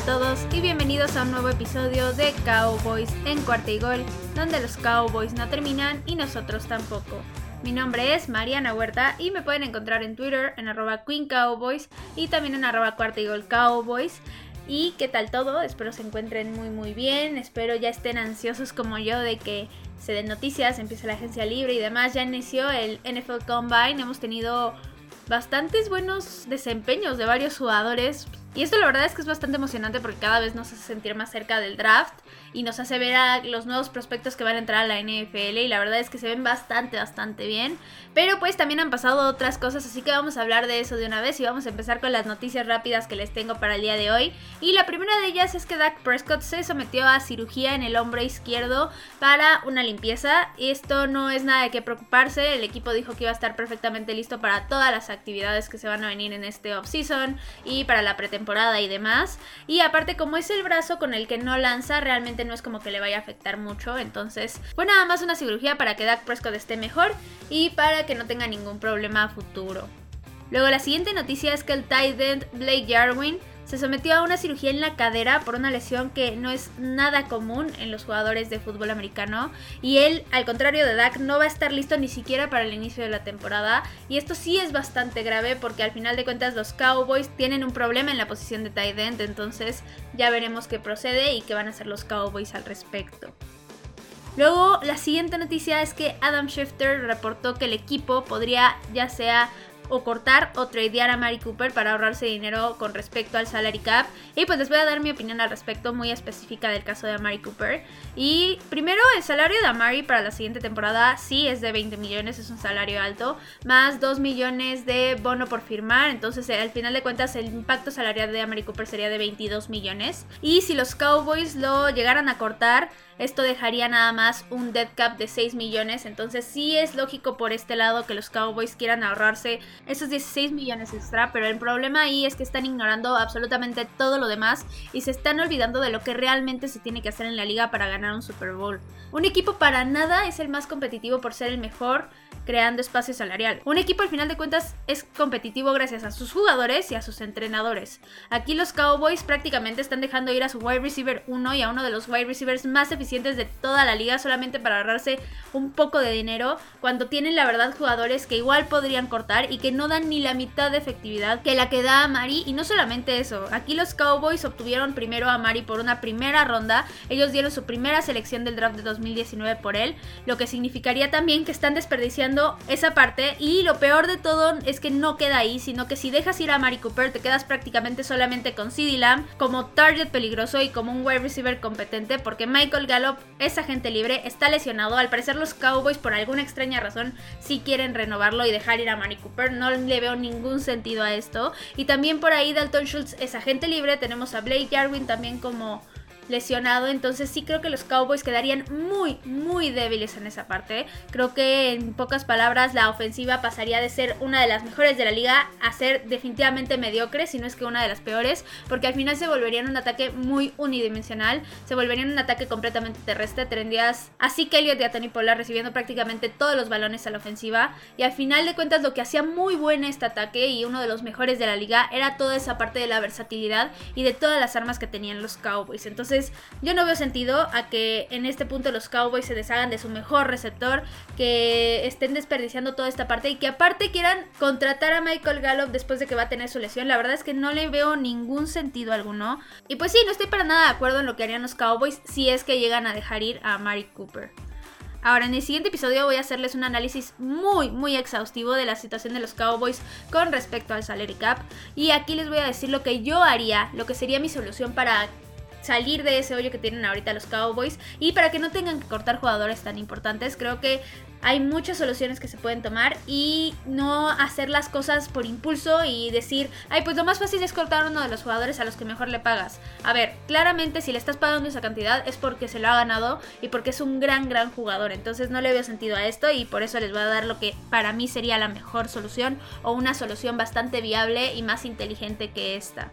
A todos y bienvenidos a un nuevo episodio de Cowboys en cuarta y gol, donde los Cowboys no terminan y nosotros tampoco. Mi nombre es Mariana Huerta y me pueden encontrar en Twitter en arroba Queen Cowboys y también en arroba cuarta y Cowboys. ¿Y qué tal todo? Espero se encuentren muy muy bien, espero ya estén ansiosos como yo de que se den noticias, empiece la agencia libre y demás. Ya inició el NFL Combine, hemos tenido bastantes buenos desempeños de varios jugadores. Y esto la verdad es que es bastante emocionante porque cada vez nos hace sentir más cerca del draft y nos hace ver a los nuevos prospectos que van a entrar a la NFL y la verdad es que se ven bastante, bastante bien. Pero pues también han pasado otras cosas, así que vamos a hablar de eso de una vez y vamos a empezar con las noticias rápidas que les tengo para el día de hoy. Y la primera de ellas es que Dak Prescott se sometió a cirugía en el hombro izquierdo para una limpieza. Esto no es nada de qué preocuparse, el equipo dijo que iba a estar perfectamente listo para todas las actividades que se van a venir en este offseason y para la pretemporada y demás. Y aparte como es el brazo con el que no lanza, realmente no es como que le vaya a afectar mucho. Entonces fue nada más una cirugía para que Dak Prescott esté mejor y para que no tenga ningún problema a futuro. Luego la siguiente noticia es que el tight end Blake Jarwin se sometió a una cirugía en la cadera por una lesión que no es nada común en los jugadores de fútbol americano. Y él, al contrario de Dak, no va a estar listo ni siquiera para el inicio de la temporada. Y esto sí es bastante grave porque al final de cuentas los Cowboys tienen un problema en la posición de tight end, entonces ya veremos qué procede y qué van a hacer los Cowboys al respecto. Luego, la siguiente noticia es que Adam Schefter reportó que el equipo podría ya sea o cortar o tradear a Mari Cooper para ahorrarse dinero con respecto al salary cap. Y pues les voy a dar mi opinión al respecto muy específica del caso de Mari Cooper. Y primero, el salario de Amari para la siguiente temporada sí es de 20 millones, es un salario alto, más 2 millones de bono por firmar. Entonces, al final de cuentas, el impacto salarial de Amari Cooper sería de 22 millones. Y si los Cowboys lo llegaran a cortar, esto dejaría nada más un dead cap de 6 millones. Entonces sí es lógico por este lado que los Cowboys quieran ahorrarse esos 16 millones extra. Pero el problema ahí es que están ignorando absolutamente todo lo demás y se están olvidando de lo que realmente se tiene que hacer en la liga para ganar un Super Bowl. Un equipo para nada es el más competitivo por ser el mejor creando espacio salarial. Un equipo al final de cuentas es competitivo gracias a sus jugadores y a sus entrenadores. Aquí los Cowboys prácticamente están dejando ir a su wide receiver 1 y a uno de los wide receivers más eficientes de toda la liga solamente para ahorrarse un poco de dinero cuando tienen la verdad jugadores que igual podrían cortar y que no dan ni la mitad de efectividad que la que da a Mari y no solamente eso, aquí los Cowboys obtuvieron primero a Mari por una primera ronda, ellos dieron su primera selección del draft de 2019 por él, lo que significaría también que están desperdiciando esa parte. Y lo peor de todo es que no queda ahí, sino que si dejas ir a Mari Cooper te quedas prácticamente solamente con CeeDee Lamb como target peligroso y como un wide receiver competente porque Michael Gallup es agente libre, está lesionado, al parecer los Cowboys por alguna extraña razón si quieren renovarlo y dejar ir a Mari Cooper, no le veo ningún sentido a esto. Y también por ahí Dalton Schultz es agente libre, tenemos a Blake Jarwin también como lesionado. Entonces sí creo que los Cowboys quedarían muy, muy débiles en esa parte. Creo que en pocas palabras la ofensiva pasaría de ser una de las mejores de la liga a ser definitivamente mediocre, si no es que una de las peores, porque al final se volverían un ataque muy unidimensional, se volverían un ataque completamente terrestre. Tendrías así que Elliot y a Tony Pollard recibiendo prácticamente todos los balones a la ofensiva. Y al final de cuentas lo que hacía muy bueno este ataque y uno de los mejores de la liga era toda esa parte de la versatilidad y de todas las armas que tenían los Cowboys. Entonces yo no veo sentido a que en este punto los Cowboys se deshagan de su mejor receptor, que estén desperdiciando toda esta parte y que aparte quieran contratar a Michael Gallup después de que va a tener su lesión. La verdad es que no le veo ningún sentido alguno. Y pues sí, no estoy para nada de acuerdo en lo que harían los Cowboys si es que llegan a dejar ir a Mari Cooper. Ahora, en el siguiente episodio voy a hacerles un análisis muy, muy exhaustivo de la situación de los Cowboys con respecto al salary cap. Y aquí les voy a decir lo que yo haría, lo que sería mi solución para salir de ese hoyo que tienen ahorita los Cowboys y para que no tengan que cortar jugadores tan importantes, creo que hay muchas soluciones que se pueden tomar y no hacer las cosas por impulso y decir, ay, pues lo más fácil es cortar uno de los jugadores a los que mejor le pagas. A ver, claramente si le estás pagando esa cantidad es porque se lo ha ganado y porque es un gran, gran jugador. Entonces no le veo sentido a esto y por eso les voy a dar lo que para mí sería la mejor solución o una solución bastante viable y más inteligente que esta.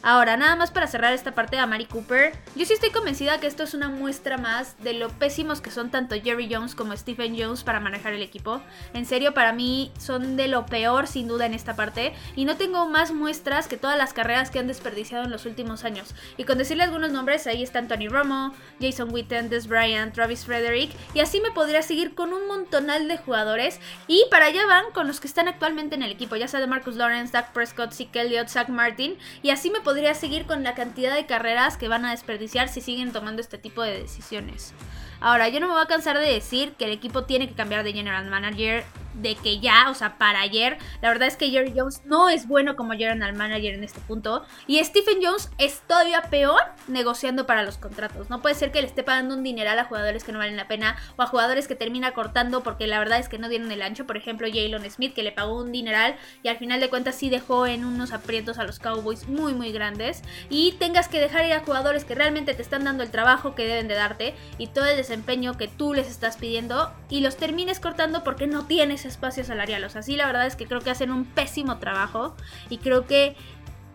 Ahora, nada más para cerrar esta parte de Amari Cooper, yo sí estoy convencida que esto es una muestra más de lo pésimos que son tanto Jerry Jones como Stephen Jones para manejar el equipo. En serio, para mí son de lo peor sin duda en esta parte y no tengo más muestras que todas las carreras que han desperdiciado en los últimos años. Y con decirle algunos nombres, ahí están Tony Romo, Jason Witten, Des Bryant, Travis Frederick y así me podría seguir con un montonal de jugadores y para allá van con los que están actualmente en el equipo, ya sea de Marcus Lawrence, Dak Prescott, Zeke Elliott, Zach Martin y así me podría seguir con la cantidad de carreras que van a desperdiciar si siguen tomando este tipo de decisiones. Ahora, yo no me voy a cansar de decir que el equipo tiene que cambiar de general manager de que ya, o sea, para ayer, la verdad es que Jerry Jones no es bueno como general manager en este punto. Y Stephen Jones es todavía peor negociando para los contratos. No puede ser que le esté pagando un dineral a jugadores que no valen la pena o a jugadores que termina cortando porque la verdad es que no dieron el ancho. Por ejemplo, Jalen Smith que le pagó un dineral y al final de cuentas sí dejó en unos aprietos a los Cowboys muy muy grandes. Y tengas que dejar ir a jugadores que realmente te están dando el trabajo que deben de darte y todo el desempeño que tú les estás pidiendo y los termines cortando porque no tienes espacio salarial. O sea, sí, la verdad es que creo que hacen un pésimo trabajo y creo que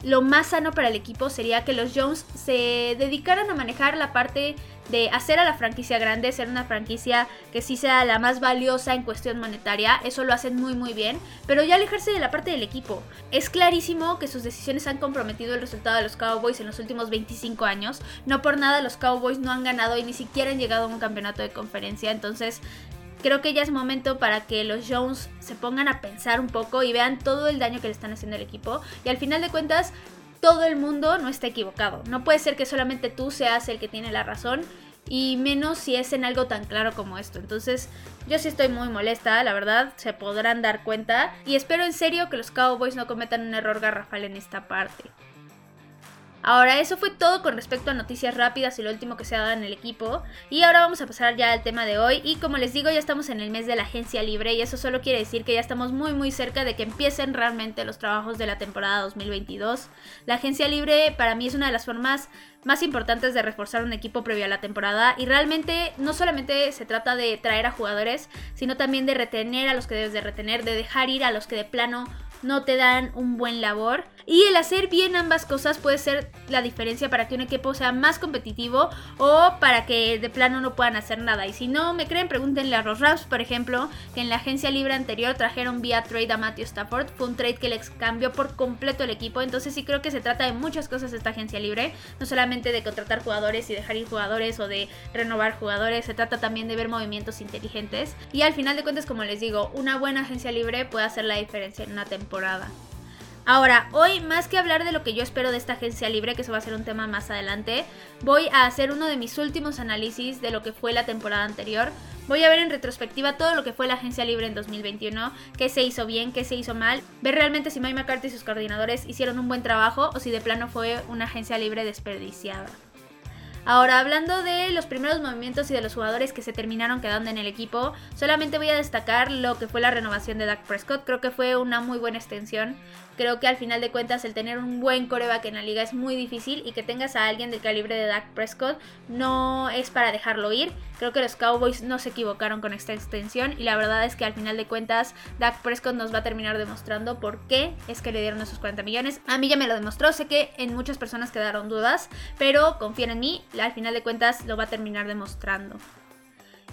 lo más sano para el equipo sería que los Jones se dedicaran a manejar la parte de hacer a la franquicia grande, ser una franquicia que sí sea la más valiosa en cuestión monetaria, eso lo hacen muy muy bien, pero ya alejarse de la parte del equipo. Es clarísimo que sus decisiones han comprometido el resultado de los Cowboys en los últimos 25 años, no por nada los Cowboys no han ganado y ni siquiera han llegado a un campeonato de conferencia, entonces creo que ya es momento para que los Jones se pongan a pensar un poco y vean todo el daño que le están haciendo al equipo. Y al final de cuentas, todo el mundo no está equivocado. No puede ser que solamente tú seas el que tiene la razón. Y menos si es en algo tan claro como esto. Entonces, yo sí estoy muy molesta, la verdad, se podrán dar cuenta. Y espero en serio que los Cowboys no cometan un error garrafal en esta parte. Ahora, eso fue todo con respecto a noticias rápidas y lo último que se ha dado en el equipo. Y ahora vamos a pasar ya al tema de hoy. Y como les digo, ya estamos en el mes de la agencia libre y eso solo quiere decir que ya estamos muy muy cerca de que empiecen realmente los trabajos de la temporada 2022. La agencia libre para mí es una de las formas más importantes de reforzar un equipo previo a la temporada y realmente no solamente se trata de traer a jugadores, sino también de retener a los que debes de retener, de dejar ir a los que de plano no te dan un buen labor. Y el hacer bien ambas cosas puede ser la diferencia para que un equipo sea más competitivo o para que de plano no puedan hacer nada. Y si no me creen, pregúntenle a los Raps, por ejemplo, que en la agencia libre anterior trajeron vía trade a Matthew Stafford. Fue un trade que les cambió por completo el equipo. Entonces sí creo que se trata de muchas cosas esta agencia libre. No solamente de contratar jugadores y dejar ir jugadores o de renovar jugadores. Se trata también de ver movimientos inteligentes. Y al final de cuentas, como les digo, una buena agencia libre puede hacer la diferencia en una temporada Ahora, hoy más que hablar de lo que yo espero de esta agencia libre, que eso va a ser un tema más adelante, voy a hacer uno de mis últimos análisis de lo que fue la temporada anterior. Voy a ver en retrospectiva todo lo que fue la agencia libre en 2021, qué se hizo bien, qué se hizo mal, ver realmente si Mike McCarthy y sus coordinadores hicieron un buen trabajo o si de plano fue una agencia libre desperdiciada. Ahora, hablando de los primeros movimientos y de los jugadores que se terminaron quedando en el equipo, solamente voy a destacar lo que fue la renovación de Dak Prescott. Creo que fue una muy buena extensión. Creo que al final de cuentas el tener un buen coreback en la liga es muy difícil y que tengas a alguien del calibre de Dak Prescott no es para dejarlo ir. Creo que los Cowboys no se equivocaron con esta extensión y la verdad es que al final de cuentas Dak Prescott nos va a terminar demostrando por qué es que le dieron esos 40 millones. A mí ya me lo demostró, sé que en muchas personas quedaron dudas, pero confíen en mí, al final de cuentas lo va a terminar demostrando.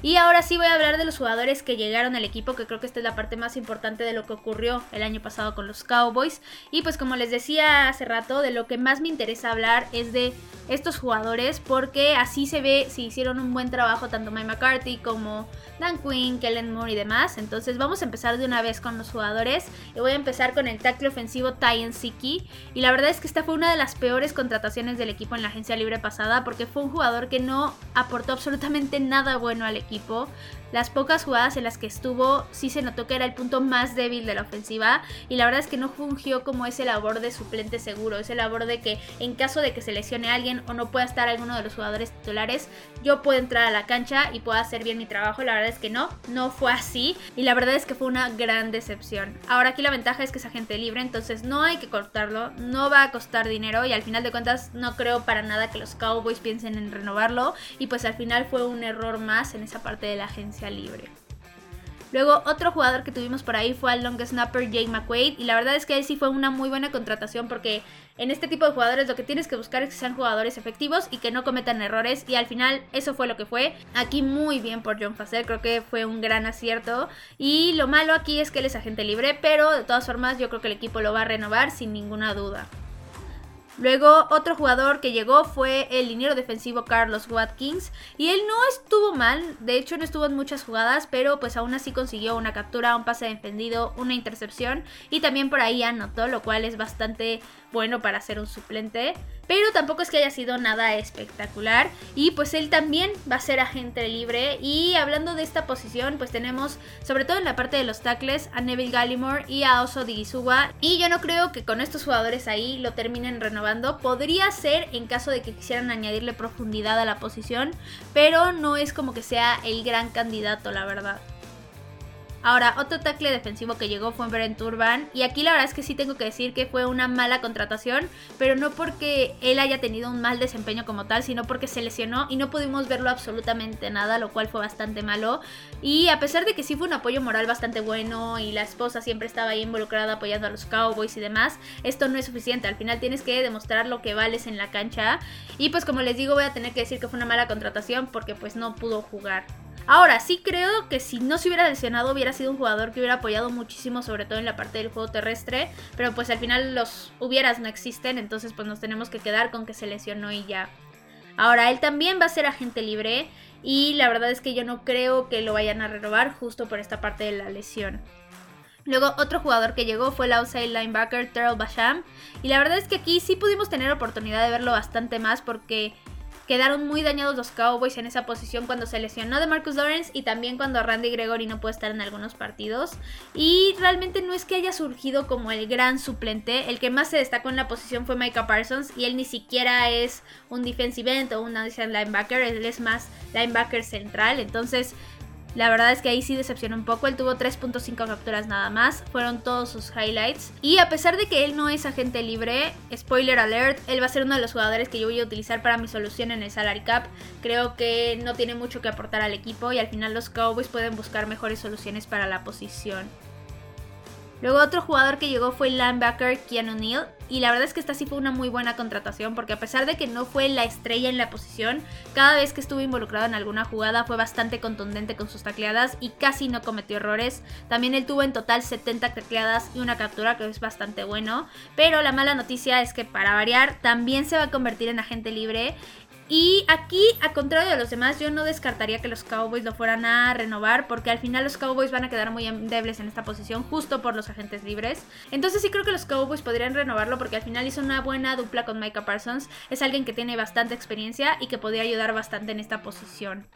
Y ahora sí voy a hablar de los jugadores que llegaron al equipo, que creo que esta es la parte más importante de lo que ocurrió el año pasado con los Cowboys. Y pues como les decía hace rato, de lo que más me interesa hablar es de estos jugadores, porque así se ve si hicieron un buen trabajo tanto Mike McCarthy como Dan Quinn, Kellen Moore y demás. Entonces vamos a empezar de una vez con los jugadores. Y voy a empezar con el tackle ofensivo Tyan Siki. Y la verdad es que esta fue una de las peores contrataciones del equipo en la agencia libre pasada, porque fue un jugador que no aportó absolutamente nada bueno al equipo equipo. Las pocas jugadas en las que estuvo sí se notó que era el punto más débil de la ofensiva y la verdad es que no fungió como ese labor de suplente seguro, ese labor de que en caso de que se lesione alguien o no pueda estar alguno de los jugadores titulares, yo puedo entrar a la cancha y pueda hacer bien mi trabajo. La verdad es que no, no fue así y la verdad es que fue una gran decepción. Ahora aquí la ventaja es que es agente libre, entonces no hay que cortarlo, no va a costar dinero y al final de cuentas no creo para nada que los Cowboys piensen en renovarlo y pues al final fue un error más en esa parte de la agencia libre. Luego otro jugador que tuvimos por ahí fue al long snapper Jake McQuaid y la verdad es que él sí fue una muy buena contratación porque en este tipo de jugadores lo que tienes que buscar es que sean jugadores efectivos y que no cometan errores y al final eso fue lo que fue. Aquí muy bien por John Facer, creo que fue un gran acierto y lo malo aquí es que él es agente libre, pero de todas formas yo creo que el equipo lo va a renovar sin ninguna duda. Luego otro jugador que llegó fue el liniero defensivo Carlos Watkins y él no estuvo mal, de hecho no estuvo en muchas jugadas, pero pues aún así consiguió una captura, un pase defendido, una intercepción y también por ahí anotó, lo cual es bastante bueno para ser un suplente pero tampoco es que haya sido nada espectacular. Y pues él también va a ser agente libre. Y hablando de esta posición, pues tenemos, sobre todo en la parte de los tackles, a Neville Gallimore y a Oso Digisuwa. Y yo no creo que con estos jugadores ahí lo terminen renovando. Podría ser en caso de que quisieran añadirle profundidad a la posición, pero no es como que sea el gran candidato, la verdad. Ahora, otro tackle defensivo que llegó fue Brent Urban. Y aquí la verdad es que sí tengo que decir que fue una mala contratación. Pero no porque él haya tenido un mal desempeño como tal, sino porque se lesionó y no pudimos verlo absolutamente nada, lo cual fue bastante malo. Y a pesar de que sí fue un apoyo moral bastante bueno y la esposa siempre estaba ahí involucrada apoyando a los Cowboys y demás, esto no es suficiente. Al final tienes que demostrar lo que vales en la cancha. Y pues como les digo, voy a tener que decir que fue una mala contratación porque pues no pudo jugar. Ahora, sí creo que si no se hubiera lesionado hubiera sido un jugador que hubiera apoyado muchísimo, sobre todo en la parte del juego terrestre, pero pues al final los hubieras no existen, entonces pues nos tenemos que quedar con que se lesionó y ya. Ahora, él también va a ser agente libre y la verdad es que yo no creo que lo vayan a renovar justo por esta parte de la lesión. Luego otro jugador que llegó fue el outside linebacker Terrell Basham. Y la verdad es que aquí sí pudimos tener oportunidad de verlo bastante más porque Quedaron muy dañados los Cowboys en esa posición cuando se lesionó de Marcus Lawrence y también cuando Randy Gregory no puede estar en algunos partidos. Y realmente no es que haya surgido como el gran suplente. El que más se destacó en la posición fue Micah Parsons y él ni siquiera es un defensive end o un linebacker, él es más linebacker central. Entonces la verdad es que ahí sí decepcionó un poco. Él tuvo 3.5 capturas nada más. Fueron todos sus highlights. Y a pesar de que él no es agente libre, spoiler alert, él va a ser uno de los jugadores que yo voy a utilizar para mi solución en el salary cap. Creo que no tiene mucho que aportar al equipo y al final los Cowboys pueden buscar mejores soluciones para la posición. Luego otro jugador que llegó fue el linebacker Keanu Neal. Y la verdad es que esta sí fue una muy buena contratación porque a pesar de que no fue la estrella en la posición, cada vez que estuvo involucrado en alguna jugada fue bastante contundente con sus tacleadas y casi no cometió errores. También él tuvo en total 70 tacleadas y una captura que es bastante bueno. Pero la mala noticia es que para variar también se va a convertir en agente libre y aquí, a contrario de los demás, yo no descartaría que los Cowboys lo fueran a renovar, porque al final los Cowboys van a quedar muy endebles en esta posición, justo por los agentes libres. Entonces sí creo que los Cowboys podrían renovarlo, porque al final hizo una buena dupla con Micah Parsons. Es alguien que tiene bastante experiencia y que podría ayudar bastante en esta posición.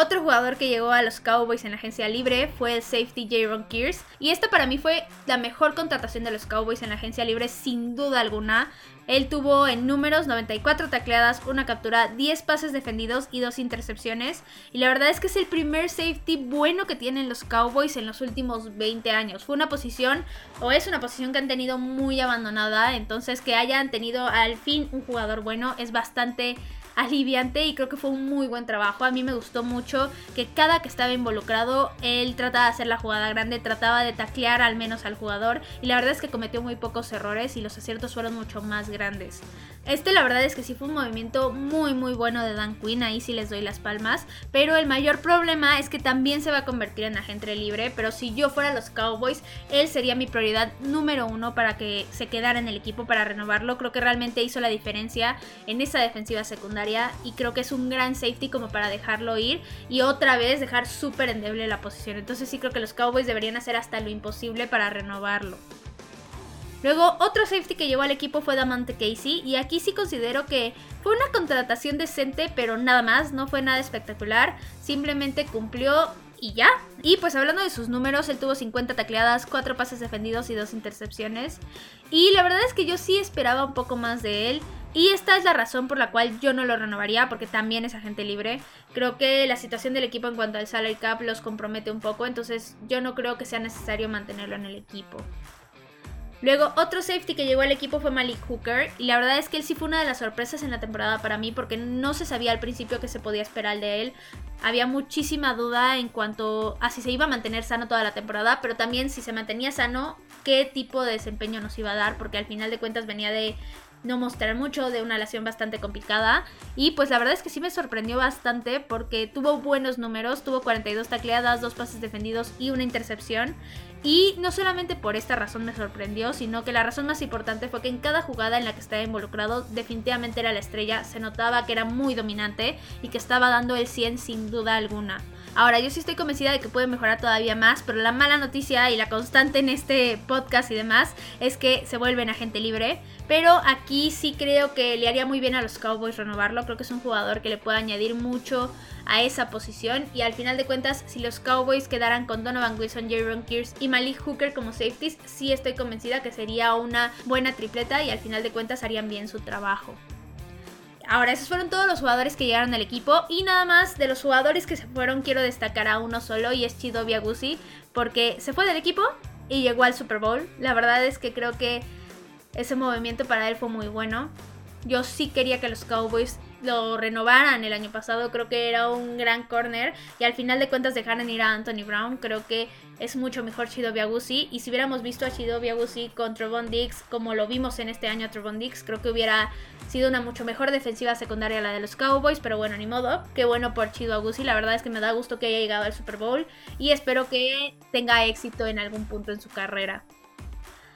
Otro jugador que llegó a los Cowboys en la agencia libre fue el safety Jaron Kears. Y esta para mí fue la mejor contratación de los Cowboys en la agencia libre, sin duda alguna. Él tuvo en números 94 tacleadas, una captura, 10 pases defendidos y 2 intercepciones. Y la verdad es que es el primer safety bueno que tienen los Cowboys en los últimos 20 años. Fue una posición, o es una posición que han tenido muy abandonada. Entonces que hayan tenido al fin un jugador bueno es bastante aliviante y creo que fue un muy buen trabajo. A mí me gustó mucho que cada que estaba involucrado, él trataba de hacer la jugada grande, trataba de taclear al menos al jugador y la verdad es que cometió muy pocos errores y los aciertos fueron mucho más grandes. Este la verdad es que sí fue un movimiento muy muy bueno de Dan Quinn, ahí sí les doy las palmas, pero el mayor problema es que también se va a convertir en agente libre, pero si yo fuera los Cowboys, él sería mi prioridad número uno para que se quedara en el equipo para renovarlo. Creo que realmente hizo la diferencia en esa defensiva secundaria y creo que es un gran safety como para dejarlo ir y otra vez dejar súper endeble la posición. Entonces sí creo que los Cowboys deberían hacer hasta lo imposible para renovarlo. Luego, otro safety que llegó al equipo fue Damante Casey. Y aquí sí considero que fue una contratación decente, pero nada más, no fue nada espectacular. Simplemente cumplió y ya. Y pues hablando de sus números, él tuvo 50 tacleadas, 4 pases defendidos y 2 intercepciones. Y la verdad es que yo sí esperaba un poco más de él. Y esta es la razón por la cual yo no lo renovaría, porque también es agente libre. Creo que la situación del equipo en cuanto al salary cap los compromete un poco, entonces yo no creo que sea necesario mantenerlo en el equipo. Luego, otro safety que llegó al equipo fue Malik Hooker. Y la verdad es que él sí fue una de las sorpresas en la temporada para mí, porque no se sabía al principio que se podía esperar de él. Había muchísima duda en cuanto a si se iba a mantener sano toda la temporada, pero también si se mantenía sano, qué tipo de desempeño nos iba a dar, porque al final de cuentas venía de no mostrar mucho, de una lesión bastante complicada. Y pues la verdad es que sí me sorprendió bastante porque tuvo buenos números, tuvo 42 tacleadas, dos pases defendidos y una intercepción. Y no solamente por esta razón me sorprendió, sino que la razón más importante fue que en cada jugada en la que estaba involucrado definitivamente era la estrella, se notaba que era muy dominante y que estaba dando el 100 sin duda alguna. Ahora, yo sí estoy convencida de que puede mejorar todavía más, pero la mala noticia y la constante en este podcast y demás es que se vuelven agente libre. Pero aquí sí creo que le haría muy bien a los Cowboys renovarlo. Creo que es un jugador que le puede añadir mucho a esa posición. Y al final de cuentas, si los Cowboys quedaran con Donovan Wilson, Jaron Kears y Malik Hooker como safeties, sí estoy convencida que sería una buena tripleta y al final de cuentas harían bien su trabajo. Ahora, esos fueron todos los jugadores que llegaron al equipo. Y nada más de los jugadores que se fueron, quiero destacar a uno solo y es Chido Biagusi. Porque se fue del equipo y llegó al Super Bowl. La verdad es que creo que ese movimiento para él fue muy bueno. Yo sí quería que los Cowboys lo renovaran el año pasado. Creo que era un gran corner. Y al final de cuentas dejaron ir a Anthony Brown. Creo que es mucho mejor Chido Biagusi. Y si hubiéramos visto a Chido Biagusi con Trevon Diggs como lo vimos en este año a Trevon Diggs, creo que hubiera sido una mucho mejor defensiva secundaria la de los Cowboys. Pero bueno, ni modo. Qué bueno por Chido Biagusi. La verdad es que me da gusto que haya llegado al Super Bowl. Y espero que tenga éxito en algún punto en su carrera.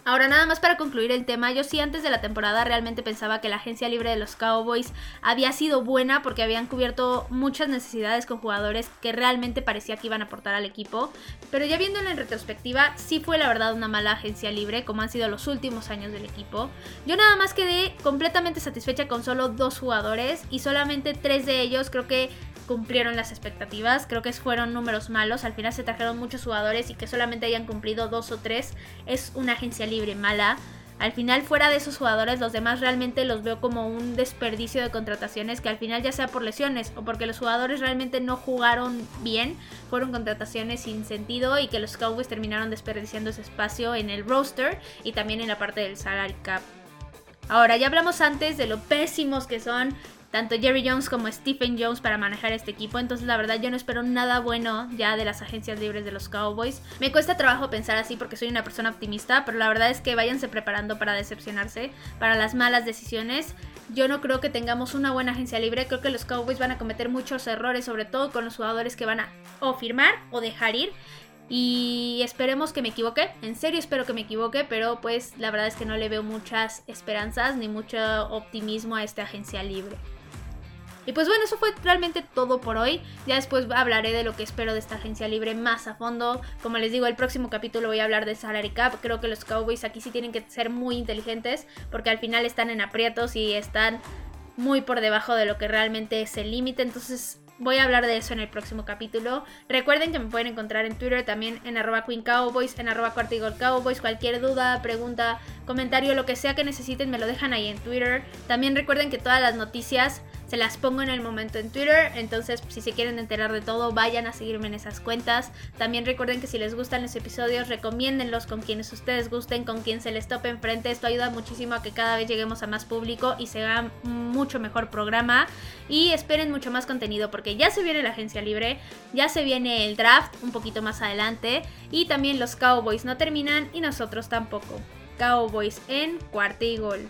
Ahora nada más para concluir el tema, yo sí antes de la temporada realmente pensaba que la agencia libre de los Cowboys había sido buena porque habían cubierto muchas necesidades con jugadores que realmente parecía que iban a aportar al equipo, pero ya viéndolo en retrospectiva, sí fue la verdad una mala agencia libre como han sido los últimos años del equipo. Yo nada más quedé completamente satisfecha con solo dos jugadores y solamente tres de ellos creo que cumplieron las expectativas. Creo que fueron números malos. Al final se trajeron muchos jugadores y que solamente hayan cumplido dos o tres es una agencia libre mala. Al final, fuera de esos jugadores, los demás realmente los veo como un desperdicio de contrataciones que al final ya sea por lesiones o porque los jugadores realmente no jugaron bien, fueron contrataciones sin sentido y que los Cowboys terminaron desperdiciando ese espacio en el roster y también en la parte del salary cap. Ahora, ya hablamos antes de lo pésimos que son tanto Jerry Jones como Stephen Jones para manejar este equipo. Entonces la verdad yo no espero nada bueno ya de las agencias libres de los Cowboys. Me cuesta trabajo pensar así porque soy una persona optimista, pero la verdad es que váyanse preparando para decepcionarse, para las malas decisiones. Yo no creo que tengamos una buena agencia libre, creo que los Cowboys van a cometer muchos errores, sobre todo con los jugadores que van a o firmar o dejar ir. Y esperemos que me equivoque, en serio espero que me equivoque, pero pues la verdad es que no le veo muchas esperanzas ni mucho optimismo a esta agencia libre. Y pues bueno, eso fue realmente todo por hoy. Ya después hablaré de lo que espero de esta agencia libre más a fondo. Como les digo, el próximo capítulo voy a hablar de salary cap. Creo que los Cowboys aquí sí tienen que ser muy inteligentes porque al final están en aprietos y están muy por debajo de lo que realmente es el límite. Entonces Voy a hablar de eso en el próximo capítulo. Recuerden que me pueden encontrar en Twitter también en arroba Queen Cowboys, en arroba Cowboys. Cualquier duda, pregunta, comentario, lo que sea que necesiten, me lo dejan ahí en Twitter. También recuerden que todas las noticias se las pongo en el momento en Twitter. Entonces, si se quieren enterar de todo, vayan a seguirme en esas cuentas. También recuerden que si les gustan los episodios, recomiéndenlos con quienes ustedes gusten, con quien se les tope enfrente. Esto ayuda muchísimo a que cada vez lleguemos a más público y se haga mucho mejor programa. Y esperen mucho más contenido porque ya se viene la agencia libre, ya se viene el draft un poquito más adelante. Y también los Cowboys no terminan y nosotros tampoco. Cowboys en cuarta y gol.